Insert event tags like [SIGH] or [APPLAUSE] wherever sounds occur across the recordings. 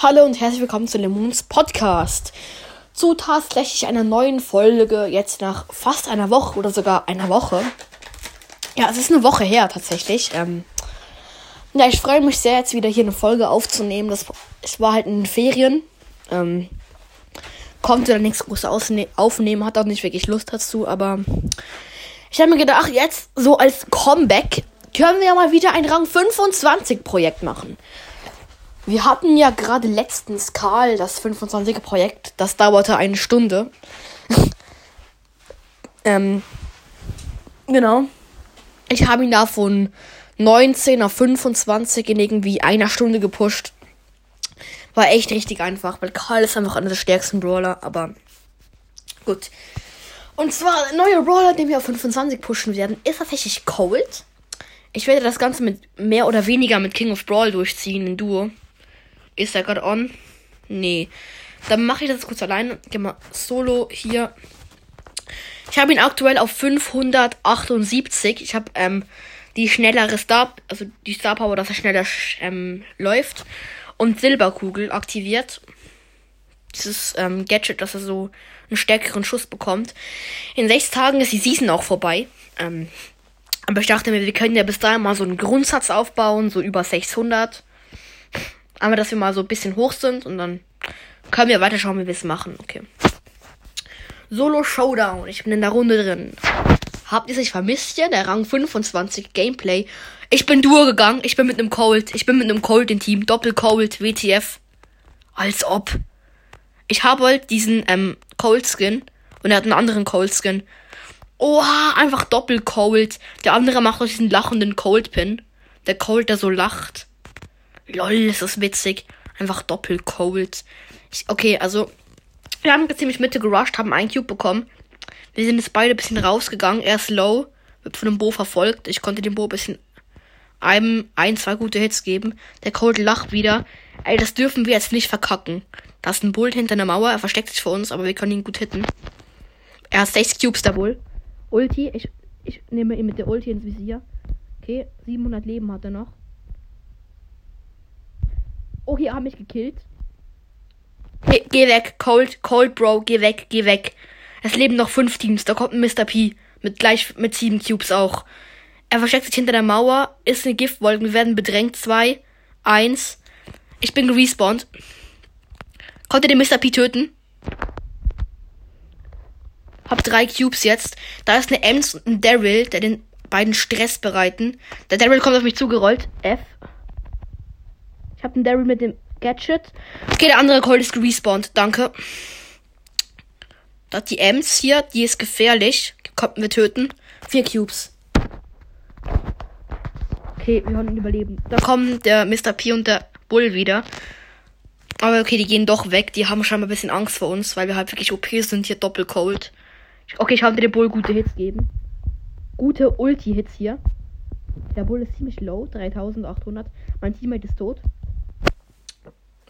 Hallo und herzlich willkommen zu Lemons Podcast. Zu tatsächlich einer neuen Folge, jetzt nach fast einer Woche oder sogar einer Woche. Ja, es ist eine Woche her tatsächlich. Ähm, ja, ich freue mich sehr, jetzt wieder hier eine Folge aufzunehmen. Das, es war halt in den Ferien. Ähm, konnte da nichts groß aufnehmen, hat auch nicht wirklich Lust dazu, aber ich habe mir gedacht, jetzt so als Comeback können wir ja mal wieder ein Rang 25 Projekt machen. Wir hatten ja gerade letztens Karl, das 25er Projekt. Das dauerte eine Stunde. [LAUGHS] ähm, genau. Ich habe ihn da von 19 auf 25 in irgendwie einer Stunde gepusht. War echt richtig einfach, weil Karl ist einfach einer der stärksten Brawler, aber gut. Und zwar, der neue Brawler, den wir auf 25 pushen werden, ist tatsächlich Cold. Ich werde das Ganze mit mehr oder weniger mit King of Brawl durchziehen in Duo. Ist er gerade on? Nee. Dann mache ich das kurz alleine. Geh mal solo hier. Ich habe ihn aktuell auf 578. Ich habe ähm, die schnellere Star, also die Star Power, dass er schneller ähm, läuft. Und Silberkugel aktiviert. Dieses ähm, Gadget, dass er so einen stärkeren Schuss bekommt. In sechs Tagen ist die Season auch vorbei. Ähm, aber ich dachte mir, wir können ja bis dahin mal so einen Grundsatz aufbauen, so über 600. Aber dass wir mal so ein bisschen hoch sind und dann können wir weiter schauen, wie wir es machen. Okay. Solo Showdown. Ich bin in der Runde drin. Habt ihr sich vermisst hier? Der Rang 25 Gameplay. Ich bin Duo gegangen. Ich bin mit einem Cold. Ich bin mit einem Cold im Team. Doppel Cold, WTF. Als ob. Ich habe halt diesen ähm, Cold Skin. Und er hat einen anderen Cold Skin. Oha, einfach Doppel Cold. Der andere macht euch diesen lachenden Cold Pin. Der Cold, der so lacht. Lol, ist das witzig. Einfach doppelt cold. Ich, okay, also. Wir haben ziemlich Mitte gerusht, haben einen Cube bekommen. Wir sind jetzt beide ein bisschen rausgegangen. Er ist low, wird von einem Bo verfolgt. Ich konnte dem Bo ein bisschen einem, ein, zwei gute Hits geben. Der Cold lacht wieder. Ey, das dürfen wir jetzt nicht verkacken. Da ist ein Bull hinter einer Mauer. Er versteckt sich vor uns, aber wir können ihn gut hitten. Er hat 6 Cubes, der Bull. Ulti. Ich, ich nehme ihn mit der Ulti ins Visier. Okay, 700 Leben hat er noch. Oh, hier haben mich gekillt. Hey, geh weg, Cold, Cold Bro, geh weg, geh weg. Es leben noch fünf Teams. Da kommt ein Mr. P. Mit gleich mit sieben Cubes auch. Er versteckt sich hinter der Mauer, ist eine Giftwolke. Wir werden bedrängt. Zwei, eins. Ich bin gerespawnt. Konnte den Mr. P töten? Hab drei Cubes jetzt. Da ist eine Ems und ein Daryl, der den beiden Stress bereiten. Der Daryl kommt auf mich zugerollt. F. Ich habe den Daryl mit dem Gadget. Okay, der andere Colt ist gerespawnt. Danke. Da die Ems hier, die ist gefährlich. Konnten wir töten. Vier Cubes. Okay, wir konnten überleben. Da kommen der Mr. P und der Bull wieder. Aber okay, die gehen doch weg. Die haben scheinbar ein bisschen Angst vor uns, weil wir halt wirklich OP sind. Hier doppelt cold. Okay, ich habe dem Bull gute Hits geben. Gute Ulti-Hits hier. Der Bull ist ziemlich low. 3800. Mein Teammate ist tot.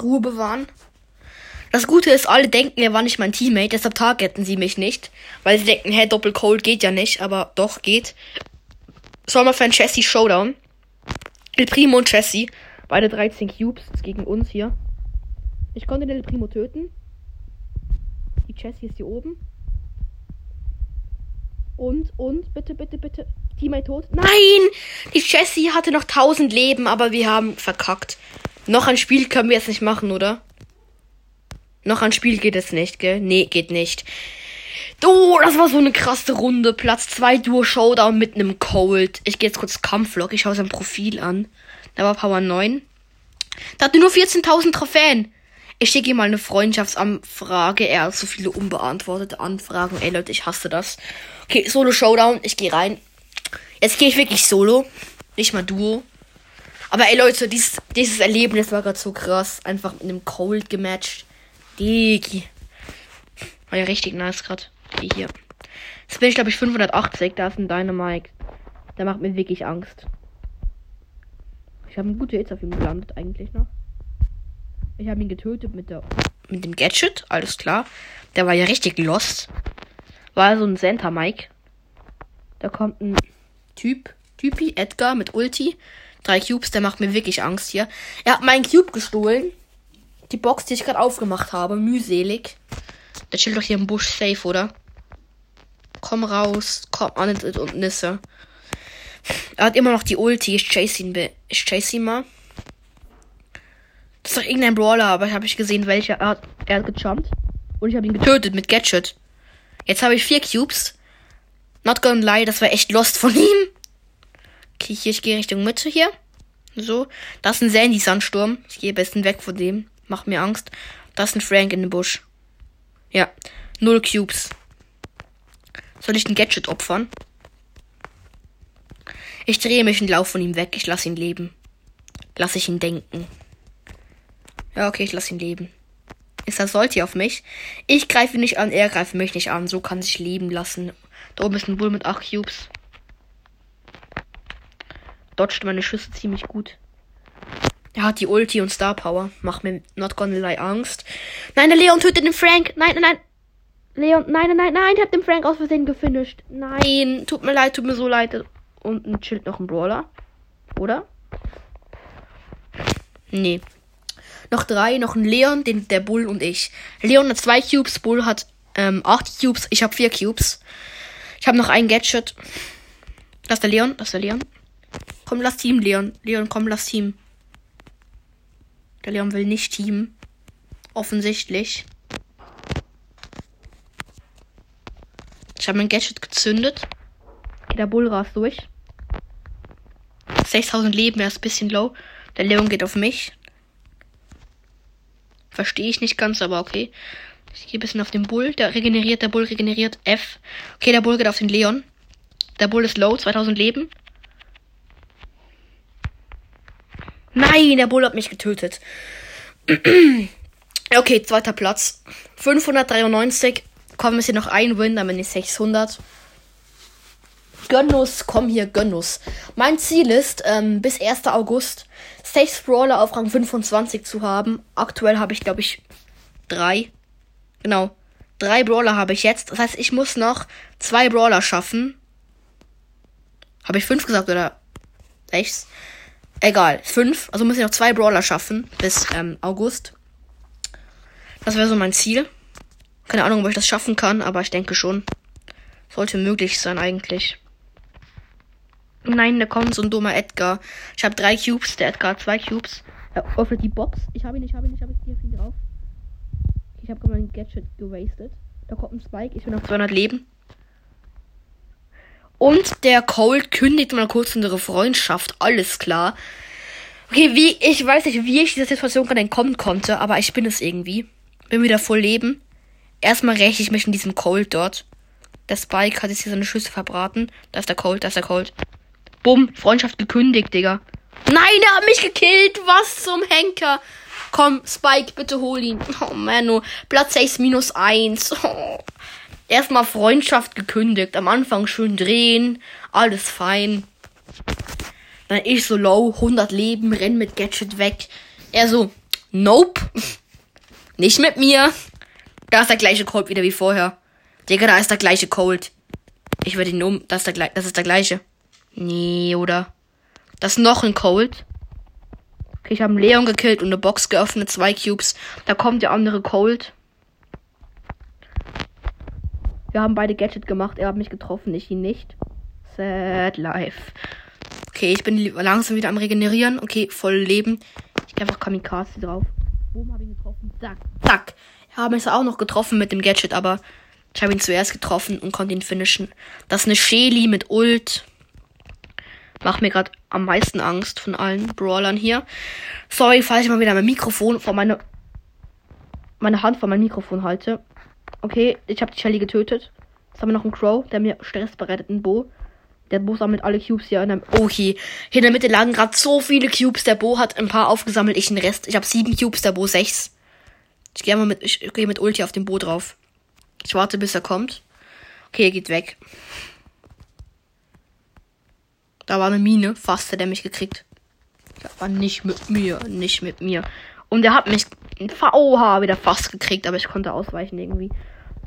Ruhe bewahren. Das Gute ist, alle denken, er war nicht mein Teammate, deshalb targeten sie mich nicht. Weil sie denken, hey, Doppel Cold geht ja nicht, aber doch geht. Soll mal für ein Chassis Showdown. El Primo und Chassis. Beide 13 Cubes gegen uns hier. Ich konnte den El Primo töten. Die Chassis ist hier oben. Und, und, bitte, bitte, bitte. Teammate tot. Nein! Die Chassis hatte noch 1000 Leben, aber wir haben verkackt. Noch ein Spiel können wir jetzt nicht machen, oder? Noch ein Spiel geht es nicht, gell? Nee, geht nicht. Oh, das war so eine krasse Runde. Platz 2 Duo Showdown mit einem Cold. Ich gehe jetzt kurz Kampflog. Ich schaue sein Profil an. Da war Power 9. Da hatte nur 14.000 Trophäen. Ich schicke ihm mal eine Freundschaftsanfrage. Er hat so viele unbeantwortete Anfragen. Ey Leute, ich hasse das. Okay, Solo Showdown. Ich gehe rein. Jetzt gehe ich wirklich Solo. Nicht mal Duo. Aber ey Leute, dieses, dieses Erlebnis war gerade so krass. Einfach mit einem Cold gematcht. Digi. War ja richtig nice gerade. Okay, hier. Jetzt bin ich glaube ich 580. Da ist ein Dynamite. Der macht mir wirklich Angst. Ich habe einen guten Hits auf ihm gelandet eigentlich noch. Ich habe ihn getötet mit der mit dem Gadget, alles klar. Der war ja richtig lost. War so ein Center Mike. Da kommt ein Typ, Typi, Edgar mit Ulti. Drei Cubes, der macht mir wirklich Angst hier. Er hat meinen Cube gestohlen. Die Box, die ich gerade aufgemacht habe, mühselig. Der chillt doch hier im Busch safe, oder? Komm raus. Komm an und Nisse. Er hat immer noch die Ulti. Ich chase ihn, ich chase ihn mal. Das ist doch irgendein Brawler, aber ich habe ich gesehen, welcher. Er hat, er hat gejumpt. Und ich habe ihn getötet mit Gadget. Jetzt habe ich vier Cubes. Not gonna lie, das war echt lost von [LAUGHS] ihm. Okay, hier, ich gehe Richtung Mitte hier. So. Da ist ein Sandy-Sandsturm. Ich gehe besten weg von dem. Macht mir Angst. Da ist ein Frank in dem Busch. Ja. Null Cubes. Soll ich ein Gadget opfern? Ich drehe mich und laufe von ihm weg. Ich lasse ihn leben. Lass ich ihn denken. Ja, okay, ich lasse ihn leben. Ist das Solti auf mich? Ich greife ihn nicht an, er greift mich nicht an. So kann sich leben lassen. Da oben ist ein Bull mit 8 Cubes. Dodgt meine Schüsse ziemlich gut. Er hat die Ulti und Star Power. Macht mir not gonna lie Angst. Nein, der Leon tötet den Frank. Nein, nein, nein. Leon, nein, nein, nein, nein, ich hab den Frank aus Versehen gefinisht. Nein, tut mir leid, tut mir so leid. Unten chillt noch ein Brawler. Oder? Nee. Noch drei, noch ein Leon, den, der Bull und ich. Leon hat zwei Cubes, Bull hat ähm, acht Cubes, ich habe vier Cubes. Ich habe noch ein Gadget. Das ist der Leon, das ist der Leon. Komm, lass Team, Leon. Leon, komm, lass Team. Der Leon will nicht Team. Offensichtlich. Ich habe mein Gadget gezündet. Okay, der Bull rast durch. 6000 Leben, er ist ein bisschen low. Der Leon geht auf mich. Verstehe ich nicht ganz, aber okay. Ich gehe ein bisschen auf den Bull. Der regeneriert, der Bull regeneriert. F. Okay, der Bull geht auf den Leon. Der Bull ist low, 2000 Leben. Nein, der Bull hat mich getötet. [CLEARS THROAT] okay, zweiter Platz. 593 kommen es hier noch ein Win, dann bin ich 600. Gönnus, komm hier, Gönnus. Mein Ziel ist, ähm, bis 1. August 6 Brawler auf Rang 25 zu haben. Aktuell habe ich, glaube ich, drei. Genau. Drei Brawler habe ich jetzt. Das heißt, ich muss noch zwei Brawler schaffen. Habe ich fünf gesagt oder sechs? Egal, fünf. Also muss ich noch zwei Brawler schaffen bis ähm, August. Das wäre so mein Ziel. Keine Ahnung, ob ich das schaffen kann, aber ich denke schon. Sollte möglich sein eigentlich. Nein, da kommt so ein dummer Edgar. Ich habe drei Cubes, der Edgar hat zwei Cubes. Er öffnet die Box. Ich habe ihn, ich habe ihn, ich habe ihn. Hier viel drauf. Ich habe gerade mein Gadget gewastet. Da kommt ein Spike. Ich bin auf 200 Leben. Und der Cold kündigt mal kurz unsere Freundschaft. Alles klar. Okay, wie, ich weiß nicht, wie ich dieser Situation gerade entkommen konnte, aber ich bin es irgendwie. Bin wieder voll Leben. Erstmal räche ich mich in diesem Cold dort. Der Spike hat jetzt hier seine Schüsse verbraten. Da ist der Cold, da ist der Cold. Bumm, Freundschaft gekündigt, Digga. Nein, er hat mich gekillt. Was zum Henker. Komm, Spike, bitte hol ihn. Oh, Mano. Platz 6 minus 1. Oh. Erstmal Freundschaft gekündigt. Am Anfang schön drehen. Alles fein. Dann ich so low. 100 Leben. Renn mit Gadget weg. Er so, nope. [LAUGHS] Nicht mit mir. Da ist der gleiche Cold wieder wie vorher. Digga, da ist der gleiche Cold. Ich werde ihn um. Das ist der, das ist der gleiche. Nee, oder? Das ist noch ein Cold. Okay, ich habe einen Leon gekillt und eine Box geöffnet. Zwei Cubes. Da kommt der andere Cold. Wir haben beide Gadget gemacht. Er hat mich getroffen, ich ihn nicht. Sad life. Okay, ich bin langsam wieder am Regenerieren. Okay, voll Leben. Ich gehe einfach Kamikaze drauf. Boom, habe ihn getroffen. Zack, zack. Wir haben es auch noch getroffen mit dem Gadget, aber ich habe ihn zuerst getroffen und konnte ihn finishen. Das ist eine Shelly mit Ult. Macht mir gerade am meisten Angst von allen Brawlern hier. Sorry, falls ich mal wieder mein Mikrofon vor meine meine Hand vor mein Mikrofon halte. Okay, ich habe die Shelly getötet. Jetzt haben wir noch einen Crow, der mir Stress bereitet, ein Bo. Der Bo sammelt alle Cubes hier in der Oh, hier. Hier in der Mitte lagen gerade so viele Cubes. Der Bo hat ein paar aufgesammelt, ich den Rest. Ich habe sieben Cubes, der Bo sechs. Ich gehe mit, ich mit Ulti auf den Bo drauf. Ich warte, bis er kommt. Okay, er geht weg. Da war eine Mine. Fast hat er mich gekriegt. Aber nicht mit mir. Nicht mit mir. Und er hat mich Oha wieder fast gekriegt, aber ich konnte ausweichen irgendwie.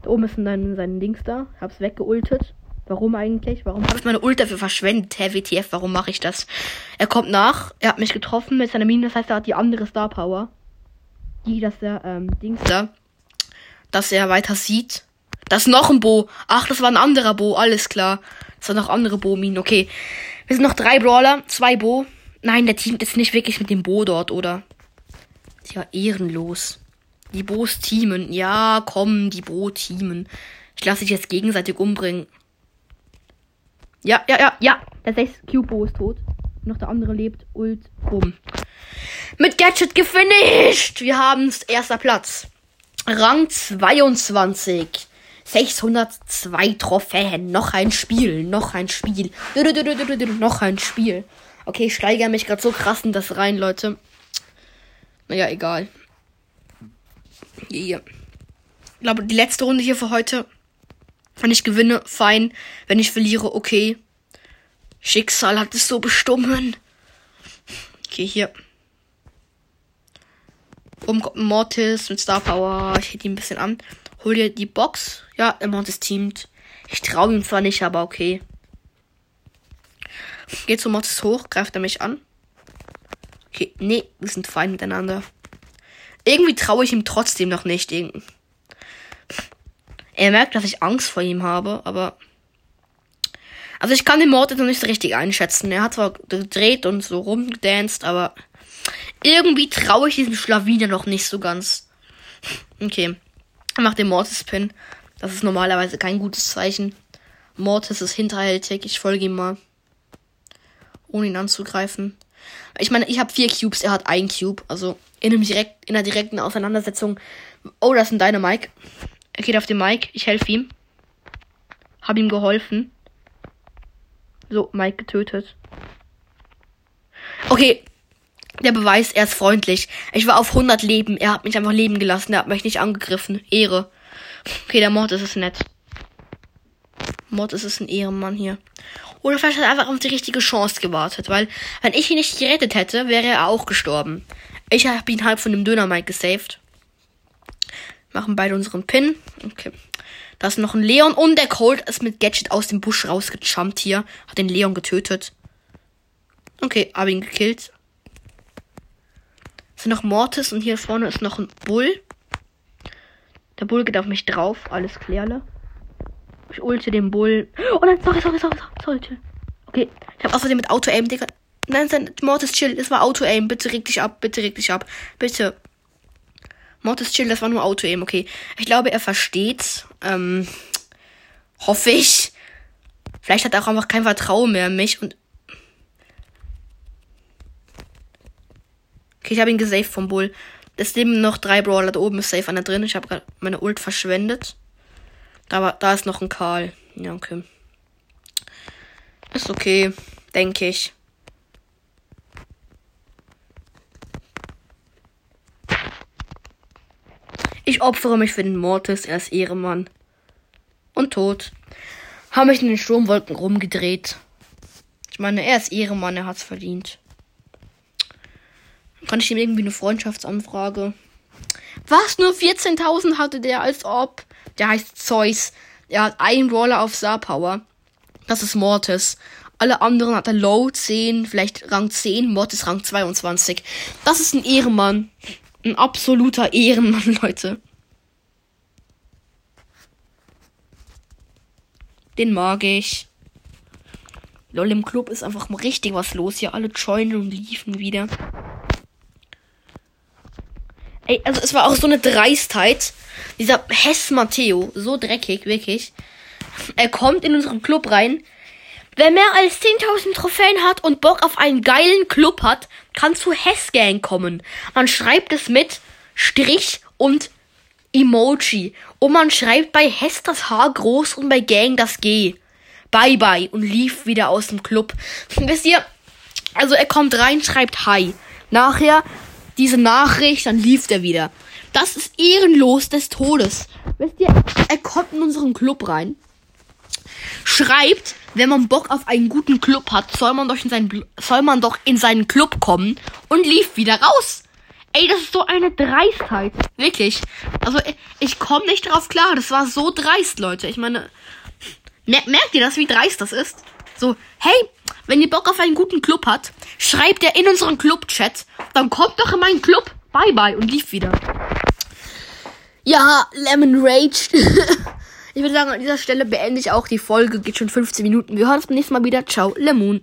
Da oben ist dann sein Dings da. Hab's weggeultet. Warum eigentlich? Warum habe ich meine Ult dafür verschwendet? Hä, WTF, warum mache ich das? Er kommt nach. Er hat mich getroffen mit seiner Mine. Das heißt, er hat die andere Star Power. die, dass er, ähm, Dings da, dass er weiter sieht. Das ist noch ein Bo. Ach, das war ein anderer Bo, alles klar. Das waren noch andere Bo-Minen, okay. Wir sind noch drei Brawler, zwei Bo. Nein, der teamt jetzt nicht wirklich mit dem Bo dort, oder? Ja, ehrenlos. Die Bo's teamen. Ja, komm, die Bo teamen. Ich lasse dich jetzt gegenseitig umbringen. Ja, ja, ja, ja. Der 6 Cube Bo ist tot. Noch der andere lebt. Ult. Bumm. Mit Gadget gefinisht. Wir haben's. Erster Platz. Rang 22. 602 Trophäen. Noch ein Spiel. Noch ein Spiel. Noch ein Spiel. Okay, ich steigere mich gerade so krass in das rein, Leute. Naja, egal. Hier. Ich glaube, die letzte Runde hier für heute. Wenn ich gewinne, fein. Wenn ich verliere, okay. Schicksal hat es so bestimmen. Okay, hier. Ein Mortis mit Star Power. Ich hätte ihn ein bisschen an. Hol dir die Box. Ja, Mortis teamt. Ich traue ihm zwar nicht, aber okay. Geht zum Mortis hoch, greift er mich an. Okay, nee, wir sind fein miteinander. Irgendwie traue ich ihm trotzdem noch nicht. Er merkt, dass ich Angst vor ihm habe, aber. Also ich kann den Mord noch nicht so richtig einschätzen. Er hat zwar gedreht und so rumgedanced, aber irgendwie traue ich diesem Schlawiner noch nicht so ganz. Okay. Er macht den Mortis-Pin. Das ist normalerweise kein gutes Zeichen. Mortis ist hinterhältig. Ich folge ihm mal. Ohne ihn anzugreifen. Ich meine, ich habe vier Cubes, er hat ein Cube. Also in, einem direkt, in einer direkten Auseinandersetzung. Oh, das ist ein Dynamike. Er geht auf den Mike. Ich helfe ihm. Hab ihm geholfen. So, Mike getötet. Okay. Der Beweis, er ist freundlich. Ich war auf 100 Leben. Er hat mich einfach leben gelassen. Er hat mich nicht angegriffen. Ehre. Okay, der Mord ist es nett. Mord ist es ein Ehrenmann hier. Oder vielleicht hat er einfach auf die richtige Chance gewartet, weil wenn ich ihn nicht gerettet hätte, wäre er auch gestorben. Ich habe ihn halb von dem Döner-Mike gesaved. Machen beide unseren Pin. Okay. Da ist noch ein Leon und der Colt ist mit Gadget aus dem Busch rausgejumpt hier. Hat den Leon getötet. Okay, hab ihn gekillt. Sind noch Mortis und hier vorne ist noch ein Bull. Der Bull geht auf mich drauf. Alles klärle. Ich ulte den Bull. Oh nein, sorry, sorry, sorry, sorry, chill. Okay, ich habe außerdem mit Auto-Aim, Digga. Nein, nein, Mortis, chill. Es war Auto-Aim. Bitte reg dich ab, bitte reg dich ab. Bitte. Mortis chill, das war nur Auto-Aim, okay. Ich glaube, er versteht's. Ähm, hoffe ich. Vielleicht hat er auch einfach kein Vertrauen mehr in mich und. Okay, ich habe ihn gesaved vom Bull. Es leben noch drei Brawler. Da oben ist safe einer drin. Ich habe gerade meine Ult verschwendet. Da, da ist noch ein Karl. Ja, okay. Ist okay, denke ich. Ich opfere mich für den Mortis, er ist Ehremann. Und tot. Haben mich in den Sturmwolken rumgedreht. Ich meine, er ist Ehremann, er hat's verdient. Kann ich ihm irgendwie eine Freundschaftsanfrage? Was? Nur 14.000 hatte der, als ob. Der heißt Zeus. Er hat einen Roller auf Star Power. Das ist Mortis. Alle anderen hat er Low 10, vielleicht Rang 10, Mortis Rang 22. Das ist ein Ehrenmann. Ein absoluter Ehrenmann, [LAUGHS] Leute. Den mag ich. Lol, im Club ist einfach mal richtig was los hier. Alle joinen und liefen wieder. Ey, also es war auch so eine Dreistheit. Dieser Hess Matteo, so dreckig, wirklich. Er kommt in unseren Club rein. Wer mehr als 10.000 Trophäen hat und Bock auf einen geilen Club hat, kann zu Hess Gang kommen. Man schreibt es mit Strich und Emoji. Und man schreibt bei Hess das H groß und bei Gang das G. Bye bye und lief wieder aus dem Club. [LAUGHS] Wisst ihr? Also er kommt rein, schreibt Hi. Nachher diese Nachricht, dann lief er wieder. Das ist ehrenlos des Todes. Wisst ihr, er kommt in unseren Club rein. Schreibt, wenn man Bock auf einen guten Club hat, soll man doch in seinen, soll man doch in seinen Club kommen und lief wieder raus. Ey, das ist so eine Dreistheit. Wirklich. Also, ich komme nicht drauf klar. Das war so dreist, Leute. Ich meine, merkt ihr das, wie dreist das ist? So, hey, wenn ihr Bock auf einen guten Club hat, schreibt er in unseren Club-Chat, dann kommt doch in meinen Club. Bye bye und lief wieder. Ja, Lemon Rage. [LAUGHS] ich würde sagen, an dieser Stelle beende ich auch die Folge. Geht schon 15 Minuten. Wir hören uns beim nächsten Mal wieder. Ciao, Lemon.